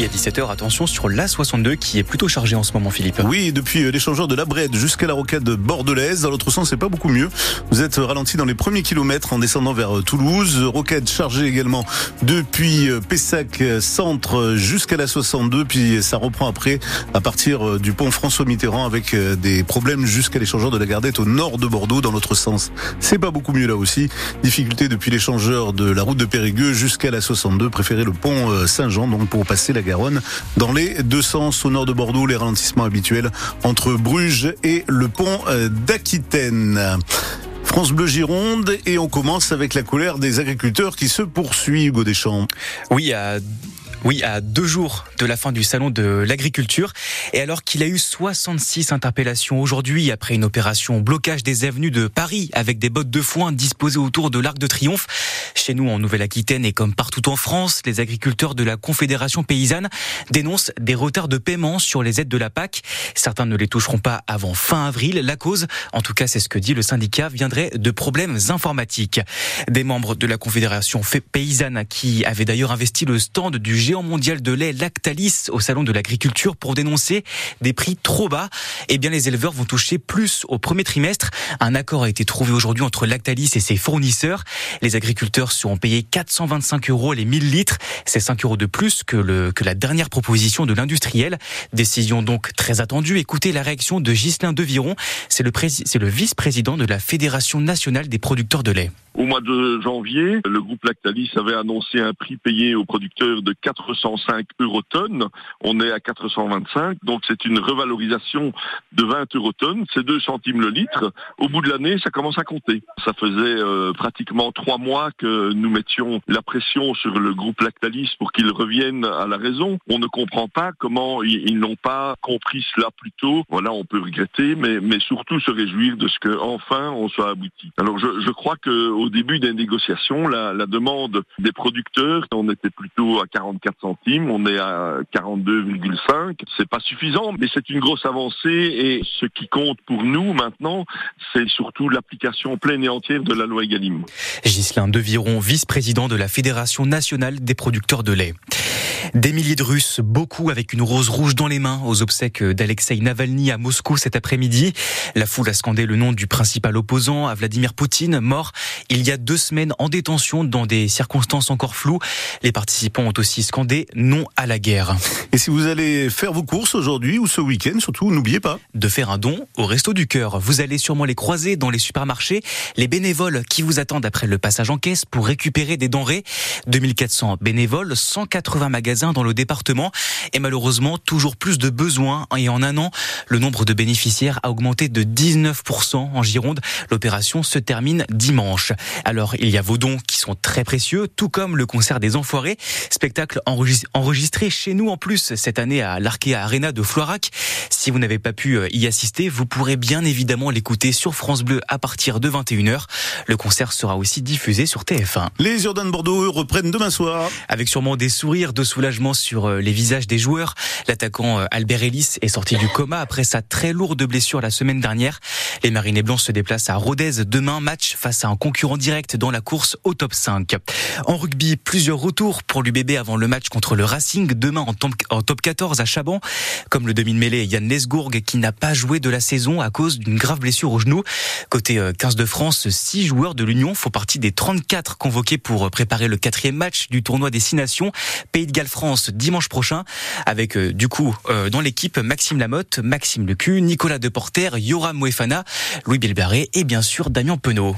17h, attention sur l'A62 qui est plutôt chargé en ce moment, Philippe. Oui, depuis l'échangeur de la Brède jusqu'à la rocade bordelaise. Dans l'autre sens, c'est pas beaucoup mieux. Vous êtes ralenti dans les premiers kilomètres en descendant vers Toulouse. Rocade chargée également depuis Pessac centre jusqu'à la 62. Puis ça reprend après à partir du pont François Mitterrand avec des problèmes jusqu'à l'échangeur de la Gardette au nord de Bordeaux dans l'autre sens. C'est pas beaucoup mieux là aussi. Difficulté depuis l'échangeur de la route de Périgueux jusqu'à la 62. Préférez le pont Saint-Jean donc pour passer la Garonne dans les deux sens au nord de Bordeaux. Les ralentissements habituels entre Bruges et le pont d'Aquitaine. France Bleu Gironde et on commence avec la colère des agriculteurs qui se poursuit, Hugo Deschamps. Oui, à oui, à deux jours de la fin du salon de l'agriculture. Et alors qu'il a eu 66 interpellations aujourd'hui après une opération blocage des avenues de Paris avec des bottes de foin disposées autour de l'Arc de Triomphe. Chez nous, en Nouvelle-Aquitaine et comme partout en France, les agriculteurs de la Confédération paysanne dénoncent des retards de paiement sur les aides de la PAC. Certains ne les toucheront pas avant fin avril. La cause, en tout cas c'est ce que dit le syndicat, viendrait de problèmes informatiques. Des membres de la Confédération paysanne qui avaient d'ailleurs investi le stand du mondial de lait Lactalis au salon de l'agriculture pour dénoncer des prix trop bas. Eh bien, les éleveurs vont toucher plus au premier trimestre. Un accord a été trouvé aujourd'hui entre Lactalis et ses fournisseurs. Les agriculteurs seront payés 425 euros les 1000 litres. C'est 5 euros de plus que, la dernière proposition de l'industriel. Décision donc très attendue. Écoutez la réaction de Ghislain Deviron. C'est le, vice-président de la Fédération nationale des producteurs de lait. Au mois de janvier, le groupe Lactalis avait annoncé un prix payé aux producteurs de 405 eurotonnes. On est à 425, donc c'est une revalorisation de 20 eurotonnes. C'est 2 centimes le litre. Au bout de l'année, ça commence à compter. Ça faisait euh, pratiquement trois mois que nous mettions la pression sur le groupe Lactalis pour qu'il revienne à la raison. On ne comprend pas comment ils, n'ont pas compris cela plus tôt. Voilà, on peut regretter, mais, surtout se réjouir de ce que enfin on soit abouti. Alors je, crois que au début des négociations, la, la, demande des producteurs, on était plutôt à 44 centimes, on est à 42,5. C'est pas suffisant, mais c'est une grosse avancée et ce qui compte pour nous maintenant, c'est surtout l'application pleine et entière de la loi Egalim. Ghislain Deviron, vice-président de la Fédération nationale des producteurs de lait. Des milliers de Russes, beaucoup avec une rose rouge dans les mains, aux obsèques d'Alexei Navalny à Moscou cet après-midi. La foule a scandé le nom du principal opposant à Vladimir Poutine, mort il y a deux semaines en détention dans des circonstances encore floues. Les participants ont aussi scandé non à la guerre. Et si vous allez faire vos courses aujourd'hui ou ce week-end, surtout, n'oubliez pas de faire un don au Resto du Cœur. Vous allez sûrement les croiser dans les supermarchés, les bénévoles qui vous attendent après le passage en caisse pour récupérer des denrées. 2400 bénévoles, 180 magasins dans le département et malheureusement toujours plus de besoins. Et en un an, le nombre de bénéficiaires a augmenté de 19% en Gironde. L'opération se termine dimanche. Alors, il y a vos dons qui sont très précieux, tout comme le concert des Enfoirés, spectacle enregistré chez nous en plus cette année à l'Arkea Arena de Floirac. Si vous n'avez pas pu euh, y assister, vous pourrez bien évidemment l'écouter sur France Bleu à partir de 21h. Le concert sera aussi diffusé sur TF1. Les Jordan Bordeaux reprennent demain soir. Avec sûrement des sourires de soulagement sur euh, les visages des joueurs. L'attaquant euh, Albert Ellis est sorti du coma après sa très lourde blessure la semaine dernière. Les Marinés Blancs se déplacent à Rodez demain, match face à un concurrent direct dans la course au top 5. En rugby, plusieurs retours pour l'UBB avant le match contre le Racing demain en top 14 à Chaban. Comme le demi-mêlée Yann Lesgourg qui n'a pas joué de la saison à cause d'une grave blessure au genou. Côté 15 euh, de France, 6 joueurs de l'Union font partie des 34 convoqués pour préparer le quatrième match du tournoi des Six Nations Pays de Galles France dimanche prochain avec euh, du coup euh, dans l'équipe Maxime Lamotte, Maxime Lecu, Nicolas Deporter, Yoram Moefana, Louis Bilbaré et bien sûr Damien Penaud.